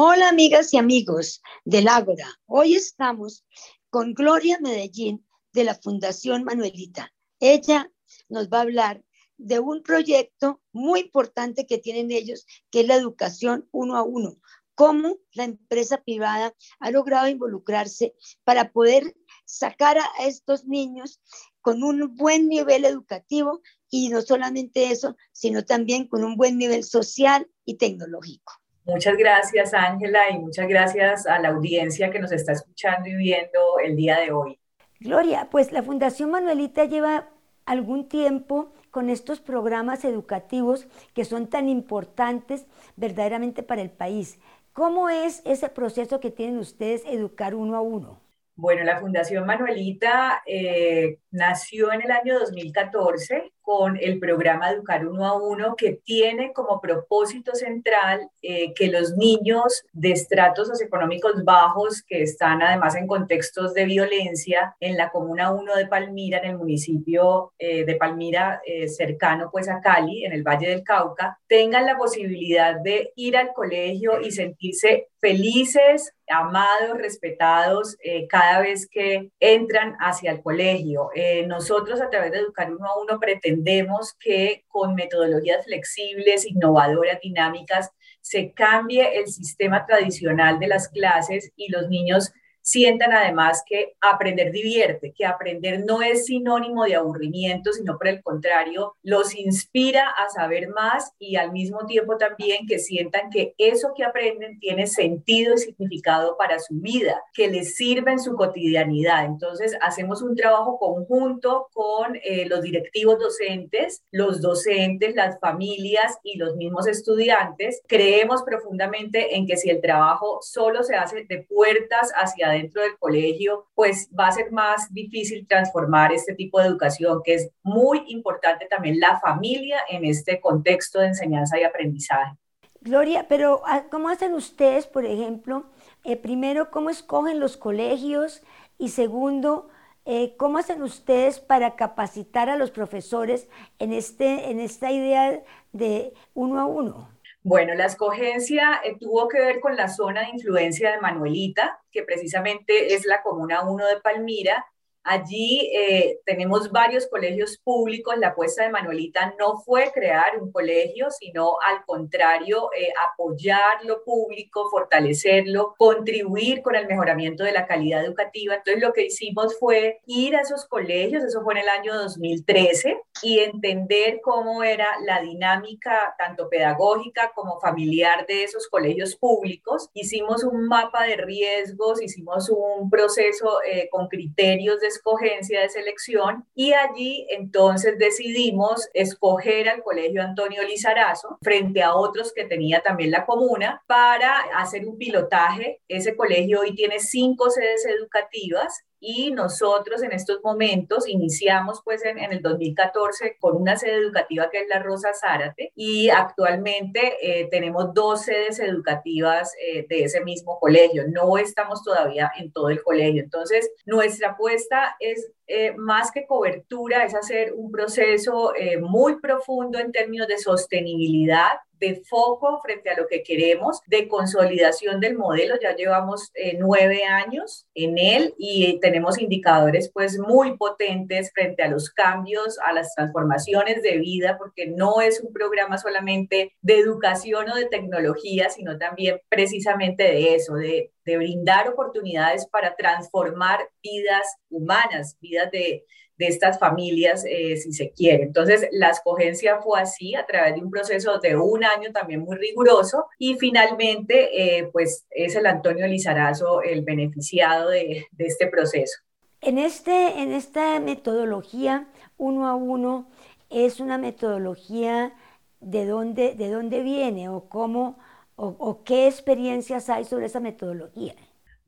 Hola amigas y amigos del Ágora. Hoy estamos con Gloria Medellín de la Fundación Manuelita. Ella nos va a hablar de un proyecto muy importante que tienen ellos, que es la educación uno a uno. Cómo la empresa privada ha logrado involucrarse para poder sacar a estos niños con un buen nivel educativo y no solamente eso, sino también con un buen nivel social y tecnológico. Muchas gracias, Ángela, y muchas gracias a la audiencia que nos está escuchando y viendo el día de hoy. Gloria, pues la Fundación Manuelita lleva algún tiempo con estos programas educativos que son tan importantes verdaderamente para el país. ¿Cómo es ese proceso que tienen ustedes educar uno a uno? Bueno, la Fundación Manuelita eh, nació en el año 2014 con el programa Educar Uno a Uno, que tiene como propósito central eh, que los niños de estratos socioeconómicos bajos, que están además en contextos de violencia, en la Comuna 1 de Palmira, en el municipio eh, de Palmira, cercano pues a Cali, en el Valle del Cauca, tengan la posibilidad de ir al colegio y sentirse felices, amados, respetados cada vez que entran hacia el colegio. nosotros a través de Educar Uno a Uno pretendemos que con metodologías flexibles, innovadoras, dinámicas, se cambie el sistema tradicional de las clases y los niños sientan además que aprender divierte, que aprender no es sinónimo de aburrimiento, sino por el contrario, los inspira a saber más y al mismo tiempo también que sientan que eso que aprenden tiene sentido y significado para su vida, que les sirve en su cotidianidad. Entonces, hacemos un trabajo conjunto con eh, los directivos docentes, los docentes, las familias y los mismos estudiantes. Creemos profundamente en que si el trabajo solo se hace de puertas hacia dentro del colegio, pues va a ser más difícil transformar este tipo de educación, que es muy importante también la familia en este contexto de enseñanza y aprendizaje. Gloria, pero ah, ¿cómo hacen ustedes, por ejemplo? Eh, primero, ¿cómo escogen los colegios? Y segundo, eh, ¿cómo hacen ustedes para capacitar a los profesores en, este, en esta idea de uno a uno? Bueno, la escogencia eh, tuvo que ver con la zona de influencia de Manuelita, que precisamente es la comuna 1 de Palmira, Allí eh, tenemos varios colegios públicos. La apuesta de Manuelita no fue crear un colegio, sino al contrario, eh, apoyar lo público, fortalecerlo, contribuir con el mejoramiento de la calidad educativa. Entonces lo que hicimos fue ir a esos colegios, eso fue en el año 2013, y entender cómo era la dinámica tanto pedagógica como familiar de esos colegios públicos. Hicimos un mapa de riesgos, hicimos un proceso eh, con criterios de escogencia de selección y allí entonces decidimos escoger al Colegio Antonio Lizarazo frente a otros que tenía también la comuna para hacer un pilotaje. Ese colegio hoy tiene cinco sedes educativas y nosotros en estos momentos iniciamos pues en, el 2014 con una sede educativa que es la Rosa Zárate y actualmente eh, tenemos dos sedes educativas eh, de ese mismo colegio. No estamos todavía en todo el colegio. Entonces, nuestra apuesta es eh, más que cobertura, es hacer un proceso muy profundo en términos de sostenibilidad de foco frente a lo que queremos, de consolidación del modelo. Ya llevamos eh, nueve años en él y tenemos indicadores pues muy potentes frente a los cambios, a las transformaciones de vida, porque no es un programa solamente de educación o de tecnología, sino también precisamente de eso, de, de brindar oportunidades para transformar vidas humanas, vidas de de estas familias, eh, si se quiere. Entonces, la escogencia fue así, a través de un proceso de un año también muy riguroso, y finalmente, eh, pues es el Antonio Lizarazo el beneficiado de, este proceso. En, este, en esta metodología uno a uno, ¿es una metodología de dónde, de dónde viene o cómo o qué experiencias hay sobre esa metodología?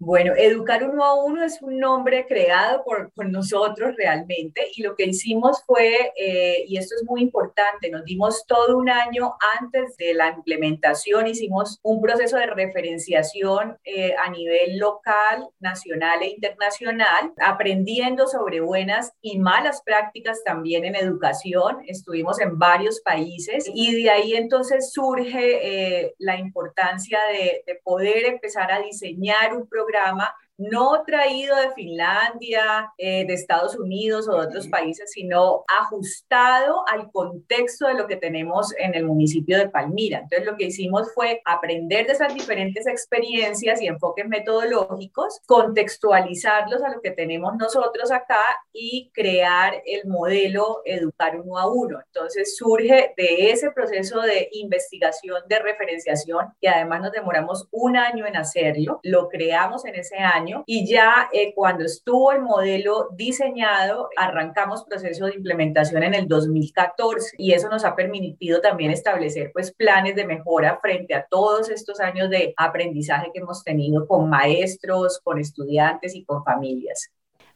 Bueno, Educar Uno a Uno es un nombre creado por, nosotros realmente y lo que hicimos fue, eh, y esto es muy importante, nos dimos todo un año antes de la implementación, hicimos un proceso de referenciación eh, a nivel local, nacional e internacional, aprendiendo sobre buenas y malas prácticas también en educación. Estuvimos en varios países y de ahí entonces surge eh, la importancia de, de poder empezar a diseñar un programa programa no traído de Finlandia, eh, de Estados Unidos o de otros países, sino ajustado al contexto de lo que tenemos en el municipio de Palmira. Entonces lo que hicimos fue aprender de esas diferentes experiencias y enfoques metodológicos, contextualizarlos a lo que tenemos nosotros acá y crear el modelo Educar uno a uno. Entonces surge de ese proceso de investigación, de referenciación, y además nos demoramos un año en hacerlo, lo creamos en ese año y ya eh, cuando estuvo el modelo diseñado, arrancamos proceso de implementación en el 2014 y eso nos ha permitido también establecer pues planes de mejora frente a todos estos años de aprendizaje que hemos tenido con maestros, con estudiantes y con familias.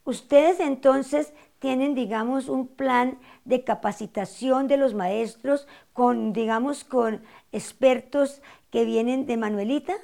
Ustedes entonces tienen, digamos, un plan de capacitación de los maestros con, digamos, con expertos que vienen de Manuelita?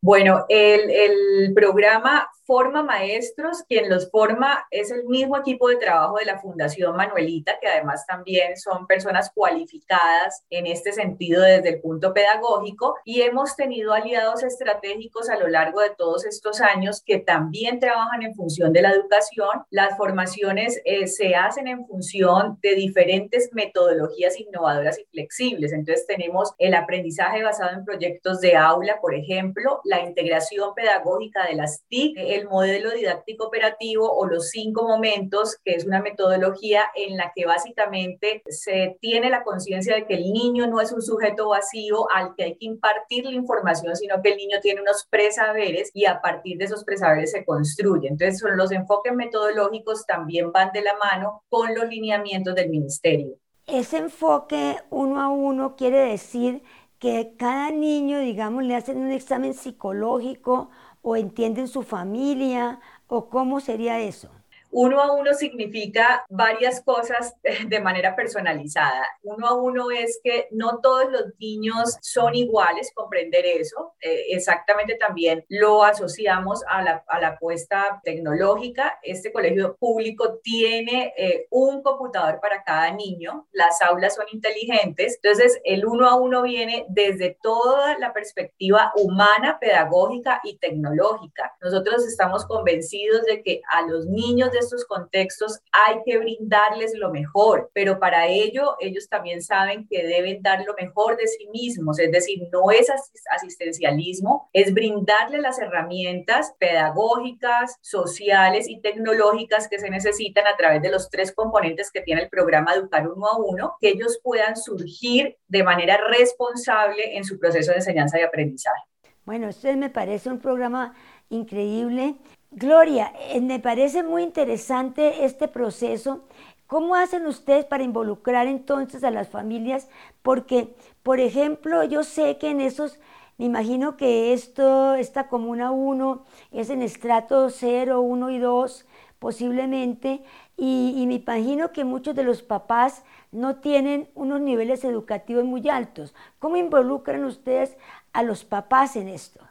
Bueno, el, el, programa forma maestros, quien los forma es el mismo equipo de trabajo de la Fundación Manuelita, que además también son personas cualificadas en este sentido desde el punto pedagógico, y hemos tenido aliados estratégicos a lo largo de todos estos años que también trabajan en función de la educación. Las formaciones eh, se hacen en función de diferentes metodologías innovadoras y flexibles. Entonces tenemos el aprendizaje basado en proyectos de aula, por ejemplo, la integración pedagógica de las TIC, el modelo didáctico operativo o los cinco momentos, que es una metodología en la que básicamente se tiene la conciencia de que el niño no es un sujeto vacío al que hay que impartir la información, sino que el niño tiene unos presaberes y a partir de esos presaberes se construye. Entonces, los enfoques metodológicos también van de la mano con los lineamientos del ministerio. Ese enfoque uno a uno quiere decir que cada niño, digamos, le hacen un examen psicológico o entienden su familia o cómo sería eso? Uno a uno significa varias cosas de manera personalizada. Uno a uno es que no todos los niños son iguales, comprender eso. Eh, exactamente también lo asociamos a la, a la, apuesta tecnológica. Este colegio público tiene eh, un computador para cada niño. Las aulas son inteligentes. Entonces, el uno a uno viene desde toda la perspectiva humana, pedagógica y tecnológica. Nosotros estamos convencidos de que a los niños estos contextos hay que brindarles lo mejor, pero para ello ellos también saben que deben dar lo mejor de sí mismos, es decir, no es asistencialismo, es brindarle las herramientas pedagógicas, sociales y tecnológicas que se necesitan a través de los tres componentes que tiene el programa Educar Uno a Uno, que ellos puedan surgir de manera responsable en su proceso de enseñanza y aprendizaje. Bueno, esto me parece un programa increíble Gloria, eh, me parece muy interesante este proceso. ¿Cómo hacen ustedes para involucrar entonces a las familias? Porque, por ejemplo, yo sé que en esos, me imagino que esto, esta comuna 1 es en estrato 0, 1 y 2 posiblemente, y, y me imagino que muchos de los papás no tienen unos niveles educativos muy altos. ¿Cómo involucran ustedes a los papás en esto?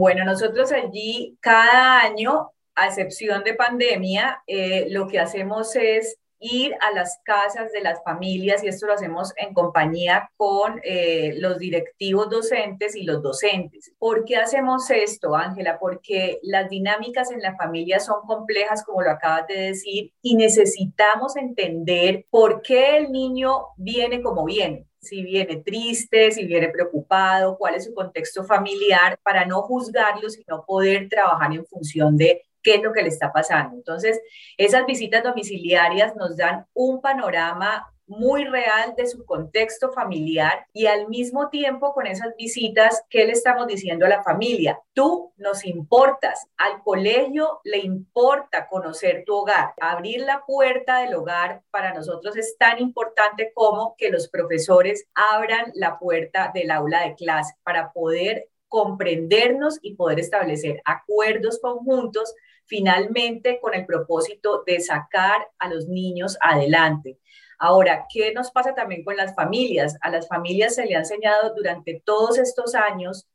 Bueno, nosotros allí cada año, a excepción de pandemia, eh, lo que hacemos es ir a las casas de las familias y esto lo hacemos en compañía con eh, los directivos docentes y los docentes. ¿Por qué hacemos esto, Ángela? Porque las dinámicas en la familia son complejas, como lo acabas de decir, y necesitamos entender por qué el niño viene como viene si viene triste, si viene preocupado, cuál es su contexto familiar, para no juzgarlo, sino poder trabajar en función de qué es lo que le está pasando. Entonces, esas visitas domiciliarias nos dan un panorama muy real de su contexto familiar y al mismo tiempo con esas visitas, ¿qué le estamos diciendo a la familia? Tú nos importas, al colegio le importa conocer tu hogar. Abrir la puerta del hogar para nosotros es tan importante como que los profesores abran la puerta del aula de clase para poder comprendernos y poder establecer acuerdos conjuntos finalmente con el propósito de sacar a los niños adelante. Ahora, ¿qué nos pasa también con las familias? A las familias se le ha enseñado durante todos estos años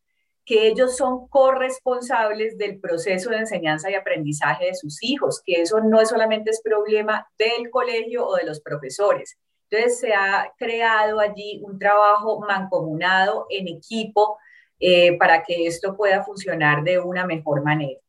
que ellos son corresponsables del proceso de enseñanza y aprendizaje de sus hijos, que eso no es solamente es problema del colegio o de los profesores. Entonces se ha creado allí un trabajo mancomunado en equipo eh, para que esto pueda funcionar de una mejor manera.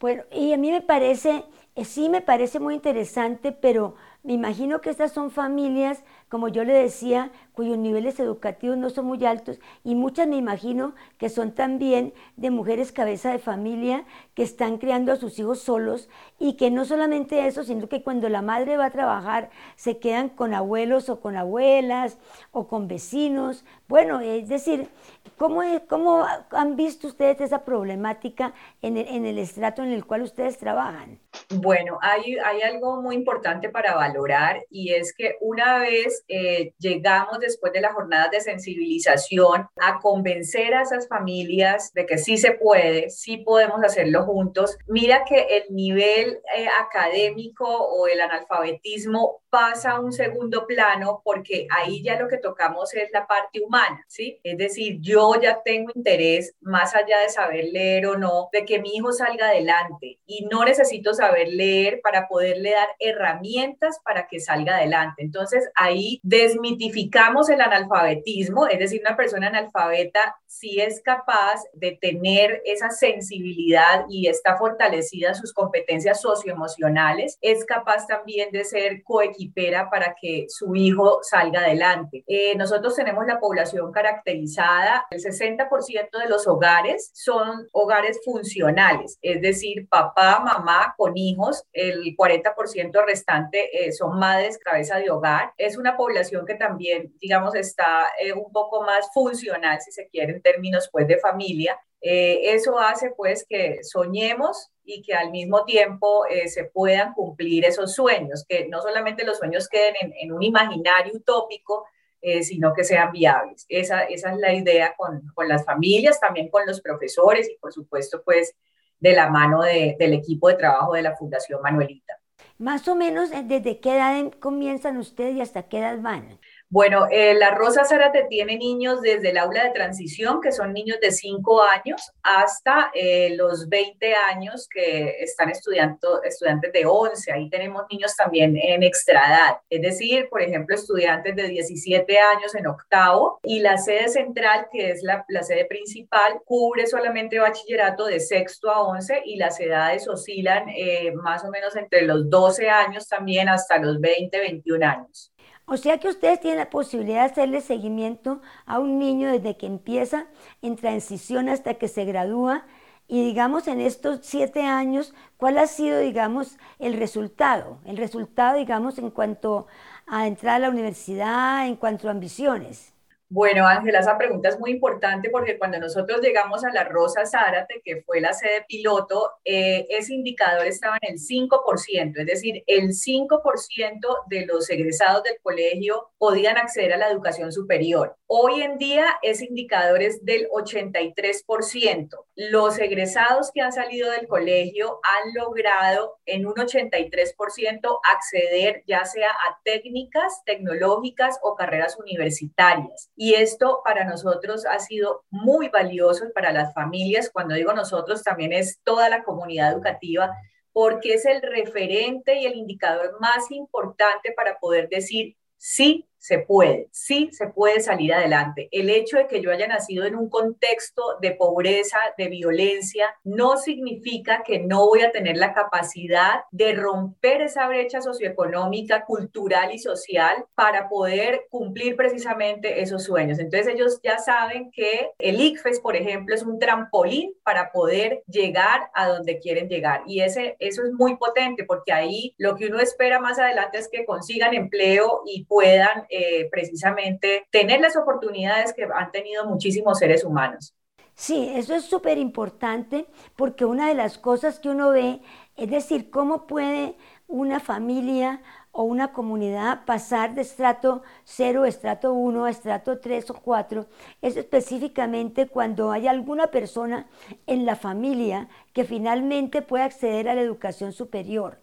Bueno, y a mí me parece, eh, sí me parece muy interesante, pero me imagino que estas son familias, como yo le decía, cuyos niveles educativos no son muy altos y muchas me imagino que son también de mujeres cabeza de familia que están criando a sus hijos solos y que no solamente eso, sino que cuando la madre va a trabajar se quedan con abuelos o con abuelas o con vecinos. Bueno, es decir, ¿cómo, cómo han visto ustedes esa problemática en el, en el estrato en el cual ustedes trabajan? Bueno, hay, hay algo muy importante para valorar y es que una vez eh, llegamos después de las jornadas de sensibilización a convencer a esas familias de que sí se puede, sí podemos hacerlo juntos, mira que el nivel eh, académico o el analfabetismo pasa a un segundo plano porque ahí ya lo que tocamos es la parte humana, ¿sí? Es decir, yo ya tengo interés, más allá de saber leer o no, de que mi hijo salga adelante y no necesito saber leer para poderle dar herramientas para que salga adelante. Entonces ahí desmitificamos el analfabetismo, es decir, una persona analfabeta si es capaz de tener esa sensibilidad y está fortalecida sus competencias socioemocionales, es capaz también de ser coequipera para que su hijo salga adelante. Eh, nosotros tenemos la población caracterizada, el 60% de los hogares son hogares funcionales, es decir, papá, mamá con hijos, el 40% restante eh, son madres cabeza de hogar. Es una población que también, digamos, está eh, un poco más funcional, si se quiere, en términos pues de familia. Eh, eso hace pues que soñemos y que al mismo tiempo eh, se puedan cumplir esos sueños, que no solamente los sueños queden en, un imaginario utópico, eh, sino que sean viables. Esa, esa es la idea con, con, las familias, también con los profesores y por supuesto pues de la mano de, del equipo de trabajo de la Fundación Manuelita. Más o menos, ¿desde qué edad comienzan ustedes y hasta qué edad van? Bueno, eh, la Rosa Zárate tiene niños desde el aula de transición, que son niños de 5 años, hasta eh, los 20 años que están estudiando, estudiantes de 11. Ahí tenemos niños también en extraedad, es decir, por ejemplo, estudiantes de 17 años en octavo. Y la sede central, que es la, la sede principal, cubre solamente bachillerato de sexto a 11 y las edades oscilan eh, más o menos entre los 12 años también hasta los 20, 21 años. O sea que ustedes tienen la posibilidad de hacerle seguimiento a un niño desde que empieza en transición hasta que se gradúa y digamos en estos siete años, ¿cuál ha sido, digamos, el resultado? El resultado, digamos, en cuanto a entrar a la universidad, en cuanto a ambiciones. Bueno, Ángela, esa pregunta es muy importante porque cuando nosotros llegamos a la Rosa Zárate, que fue la sede piloto, eh, ese indicador estaba en el 5%, es decir, el 5% de los egresados del colegio podían acceder a la educación superior. Hoy en día ese indicador es del 83%. Los egresados que han salido del colegio han logrado en un 83% acceder ya sea a técnicas tecnológicas o carreras universitarias. Y esto para nosotros ha sido muy valioso para las familias. Cuando digo nosotros, también es toda la comunidad educativa, porque es el referente y el indicador más importante para poder decir, sí, se puede, sí se puede salir adelante. El hecho de que yo haya nacido en un contexto de pobreza, de violencia, no significa que no voy a tener la capacidad de romper esa brecha socioeconómica, cultural y social para poder cumplir precisamente esos sueños. Entonces ellos ya saben que el ICFES, por ejemplo, es un trampolín para poder llegar a donde quieren llegar. Y ese, eso es muy potente porque ahí lo que uno espera más adelante es que consigan empleo y puedan eh, precisamente tener las oportunidades que han tenido muchísimos seres humanos. Sí, eso es súper importante porque una de las cosas que uno ve es decir, cómo puede una familia o una comunidad pasar de estrato 0, estrato 1 a estrato 3 o 4 es específicamente cuando hay alguna persona en la familia que finalmente puede acceder a la educación superior.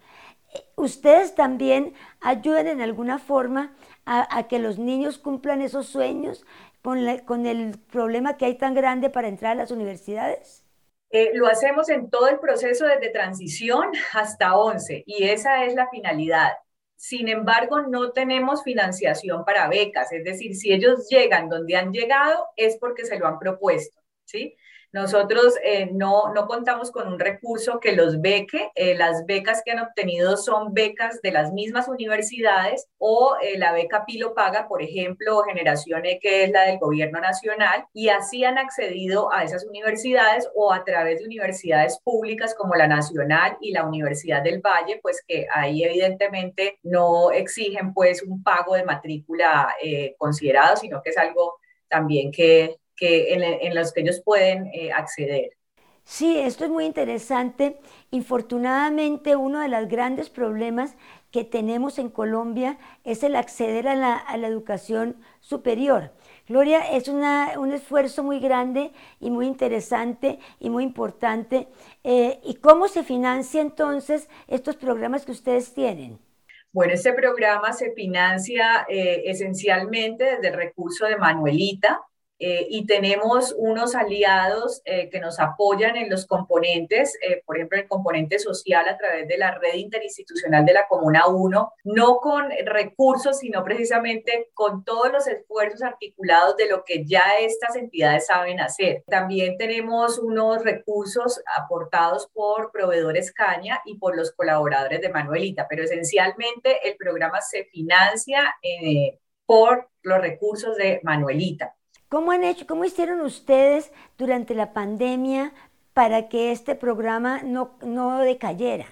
¿Ustedes también ayudan en alguna forma a, que los niños cumplan esos sueños con, con el problema que hay tan grande para entrar a las universidades? Eh, lo hacemos en todo el proceso desde transición hasta 11 y esa es la finalidad. Sin embargo, no tenemos financiación para becas, es decir, si ellos llegan donde han llegado es porque se lo han propuesto, ¿sí? Nosotros eh, no, no contamos con un recurso que los beque. Eh, las becas que han obtenido son becas de las mismas universidades o eh, la beca Pilo Paga, por ejemplo, Generación E, que es la del gobierno nacional, y así han accedido a esas universidades o a través de universidades públicas como la Nacional y la Universidad del Valle, pues que ahí evidentemente no exigen pues un pago de matrícula considerado, sino que es algo también que, que en, los que ellos pueden eh, acceder. Sí, esto es muy interesante. Infortunadamente, uno de los grandes problemas que tenemos en Colombia es el acceder a la, educación superior. Gloria, es un esfuerzo muy grande y muy interesante y muy importante. Eh, ¿Y cómo se financia entonces estos programas que ustedes tienen? Bueno, este programa se financia eh, esencialmente desde el recurso de Manuelita, eh, y tenemos unos aliados eh, que nos apoyan en los componentes, eh, por ejemplo, el componente social a través de la red interinstitucional de la Comuna 1, no con recursos, sino precisamente con todos los esfuerzos articulados de lo que ya estas entidades saben hacer. También tenemos unos recursos aportados por proveedores Caña y por los colaboradores de Manuelita, pero esencialmente el programa se financia por los recursos de Manuelita. ¿Cómo han hecho, cómo hicieron ustedes durante la pandemia para que este programa no, no decayera?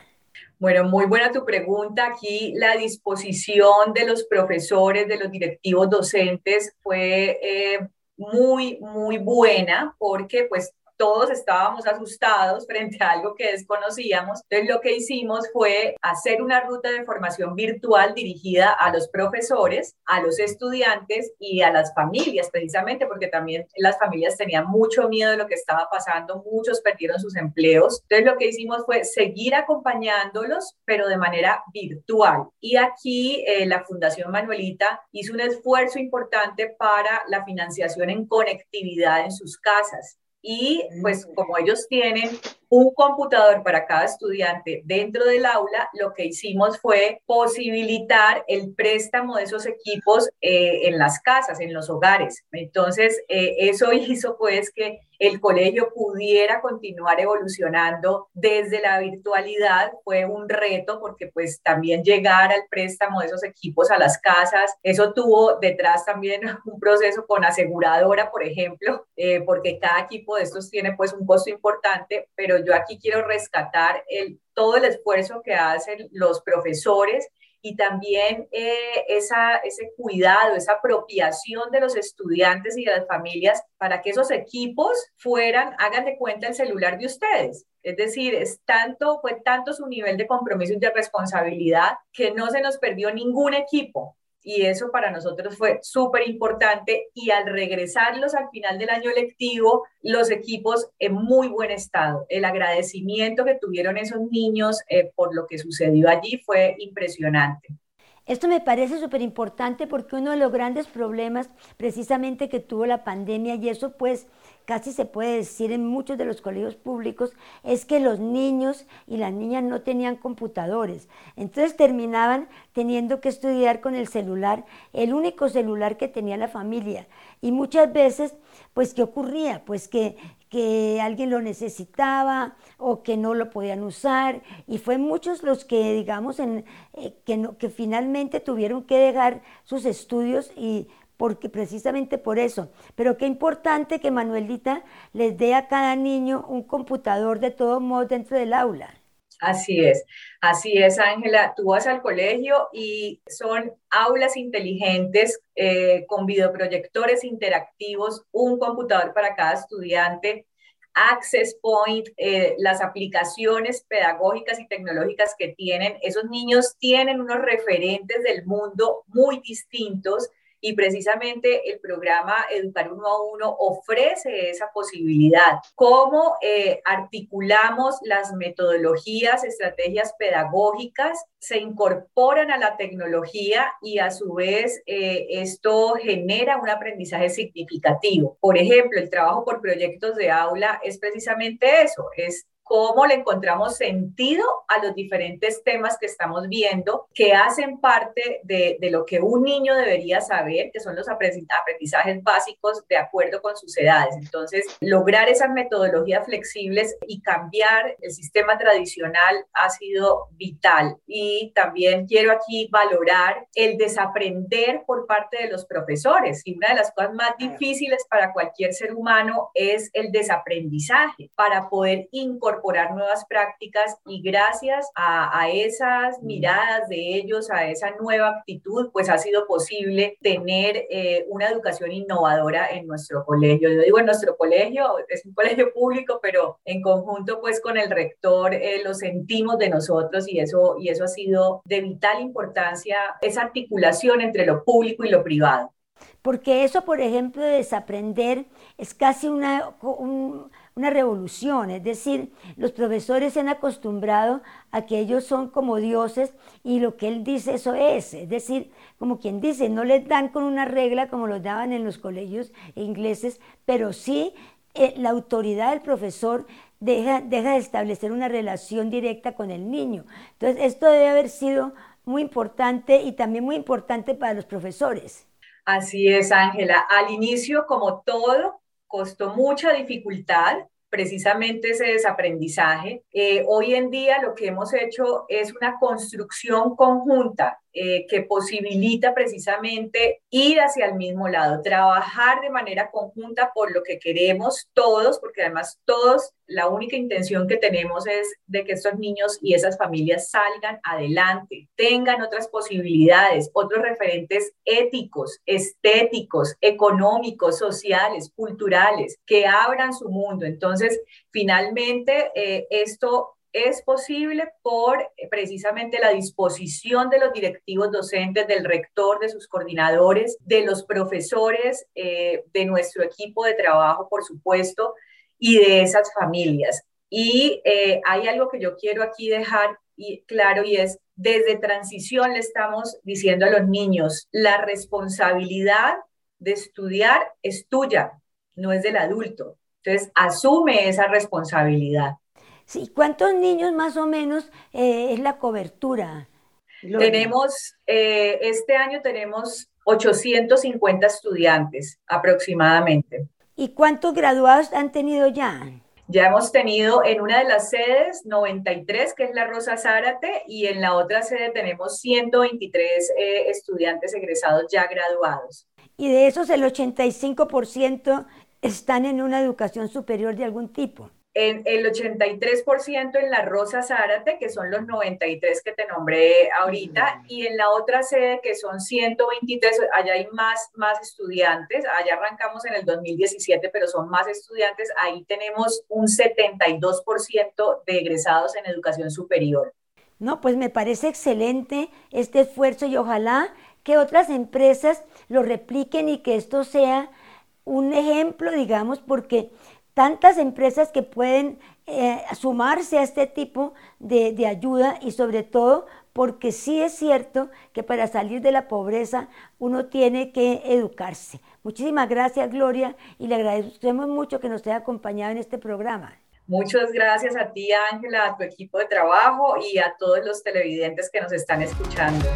Bueno, muy buena tu pregunta. Aquí la disposición de los profesores, de los directivos docentes fue eh, muy, muy buena porque pues todos estábamos asustados frente a algo que desconocíamos. Entonces lo que hicimos fue hacer una ruta de formación virtual dirigida a los profesores, a los estudiantes y a las familias, precisamente porque también las familias tenían mucho miedo de lo que estaba pasando, muchos perdieron sus empleos. Entonces lo que hicimos fue seguir acompañándolos, pero de manera virtual. Y aquí eh, la Fundación Manuelita hizo un esfuerzo importante para la financiación en conectividad en sus casas y pues como ellos tienen un computador para cada estudiante dentro del aula, lo que hicimos fue posibilitar el préstamo de esos equipos eh, en las casas, en los hogares. Entonces, eh, eso hizo pues que el colegio pudiera continuar evolucionando desde la virtualidad. Fue un reto porque pues también llegar al préstamo de esos equipos a las casas, eso tuvo detrás también un proceso con aseguradora, por ejemplo, eh, porque cada equipo de estos tiene pues un costo importante, pero yo aquí quiero rescatar todo el esfuerzo que hacen los profesores y también eh, ese cuidado, esa apropiación de los estudiantes y de las familias para que esos equipos fueran, hagan de cuenta el celular de ustedes. Es decir, tanto, fue tanto su nivel de compromiso y de responsabilidad que no se nos perdió ningún equipo y eso para nosotros fue súper importante y al regresarlos al final del año lectivo, los equipos en muy buen estado. El agradecimiento que tuvieron esos niños eh, por lo que sucedió allí fue impresionante. Esto me parece súper importante porque uno de los grandes problemas precisamente que tuvo la pandemia y eso pues casi se puede decir en muchos de los colegios públicos, es que los niños y las niñas no tenían computadores. Entonces terminaban teniendo que estudiar con el celular, el único celular que tenía la familia. Y muchas veces, pues, ¿qué ocurría? Pues que, que alguien lo necesitaba o que no lo podían usar. Y fue muchos los que, digamos, en, eh, que, no, que finalmente tuvieron que dejar sus estudios y porque precisamente por eso. Pero qué importante que Manuelita les dé a cada niño un computador de todos modos dentro del aula. Así es, así es, Ángela. Tú vas al colegio y son aulas inteligentes eh, con videoproyectores interactivos, un computador para cada estudiante, Access Point, eh, las aplicaciones pedagógicas y tecnológicas que tienen, esos niños tienen unos referentes del mundo muy distintos y precisamente el programa Educar Uno a Uno ofrece esa posibilidad. ¿Cómo eh, articulamos las metodologías, estrategias pedagógicas, se incorporan a la tecnología y a su vez eh, esto genera un aprendizaje significativo? Por ejemplo, el trabajo por proyectos de aula es precisamente eso, es cómo le encontramos sentido a los diferentes temas que estamos viendo, que hacen parte de, lo que un niño debería saber, que son los aprendizajes básicos de acuerdo con sus edades. Entonces, lograr esas metodologías flexibles y cambiar el sistema tradicional ha sido vital. Y también quiero aquí valorar el desaprender por parte de los profesores. Y una de las cosas más difíciles para cualquier ser humano es el desaprendizaje, para poder incorporar incorporar nuevas prácticas y gracias a, esas miradas de ellos, a esa nueva actitud, pues ha sido posible tener eh, una educación innovadora en nuestro colegio. Yo digo en nuestro colegio, es un colegio público, pero en conjunto pues con el rector eh, lo sentimos de nosotros y eso, y eso ha sido de vital importancia, esa articulación entre lo público y lo privado. Porque eso, por ejemplo, de desaprender es casi una, un, una revolución, es decir, los profesores se han acostumbrado a que ellos son como dioses y lo que él dice eso es, es decir, como quien dice, no les dan con una regla como los daban en los colegios ingleses, pero sí eh, la autoridad del profesor deja, deja de establecer una relación directa con el niño. Entonces, esto debe haber sido muy importante y también muy importante para los profesores. Así es, Ángela. Al inicio, como todo, costó mucha dificultad precisamente ese desaprendizaje. Eh, hoy en día lo que hemos hecho es una construcción conjunta eh, que posibilita precisamente ir hacia el mismo lado, trabajar de manera conjunta por lo que queremos todos, porque además todos, la única intención que tenemos es de que estos niños y esas familias salgan adelante, tengan otras posibilidades, otros referentes éticos, estéticos, económicos, sociales, culturales, que abran su mundo. Entonces, finalmente, eh, esto es posible por eh, precisamente la disposición de los directivos docentes, del rector, de sus coordinadores, de los profesores, eh, de nuestro equipo de trabajo, por supuesto, y de esas familias. Y eh, hay algo que yo quiero aquí dejar claro y es, desde transición le estamos diciendo a los niños, la responsabilidad de estudiar es tuya, no es del adulto. Entonces, asume esa responsabilidad. Sí, ¿cuántos niños más o menos eh, es la cobertura? Tenemos, eh, este año tenemos 850 estudiantes aproximadamente. ¿Y cuántos graduados han tenido ya? Ya hemos tenido en una de las sedes 93, que es la Rosa Zárate, y en la otra sede tenemos 123 eh, estudiantes egresados ya graduados. Y de esos el 85% están en una educación superior de algún tipo en el 83% en la Rosa Zárate, que son los 93 que te nombré ahorita, y en la otra sede, que son 123, allá hay más, más estudiantes, allá arrancamos en el 2017, pero son más estudiantes, ahí tenemos un 72% de egresados en educación superior. No, pues me parece excelente este esfuerzo y ojalá que otras empresas lo repliquen y que esto sea un ejemplo, digamos, porque tantas empresas que pueden eh, sumarse a este tipo de, ayuda y sobre todo porque sí es cierto que para salir de la pobreza uno tiene que educarse. Muchísimas gracias Gloria y le agradecemos mucho que nos haya acompañado en este programa. Muchas gracias a ti Ángela, a tu equipo de trabajo y a todos los televidentes que nos están escuchando.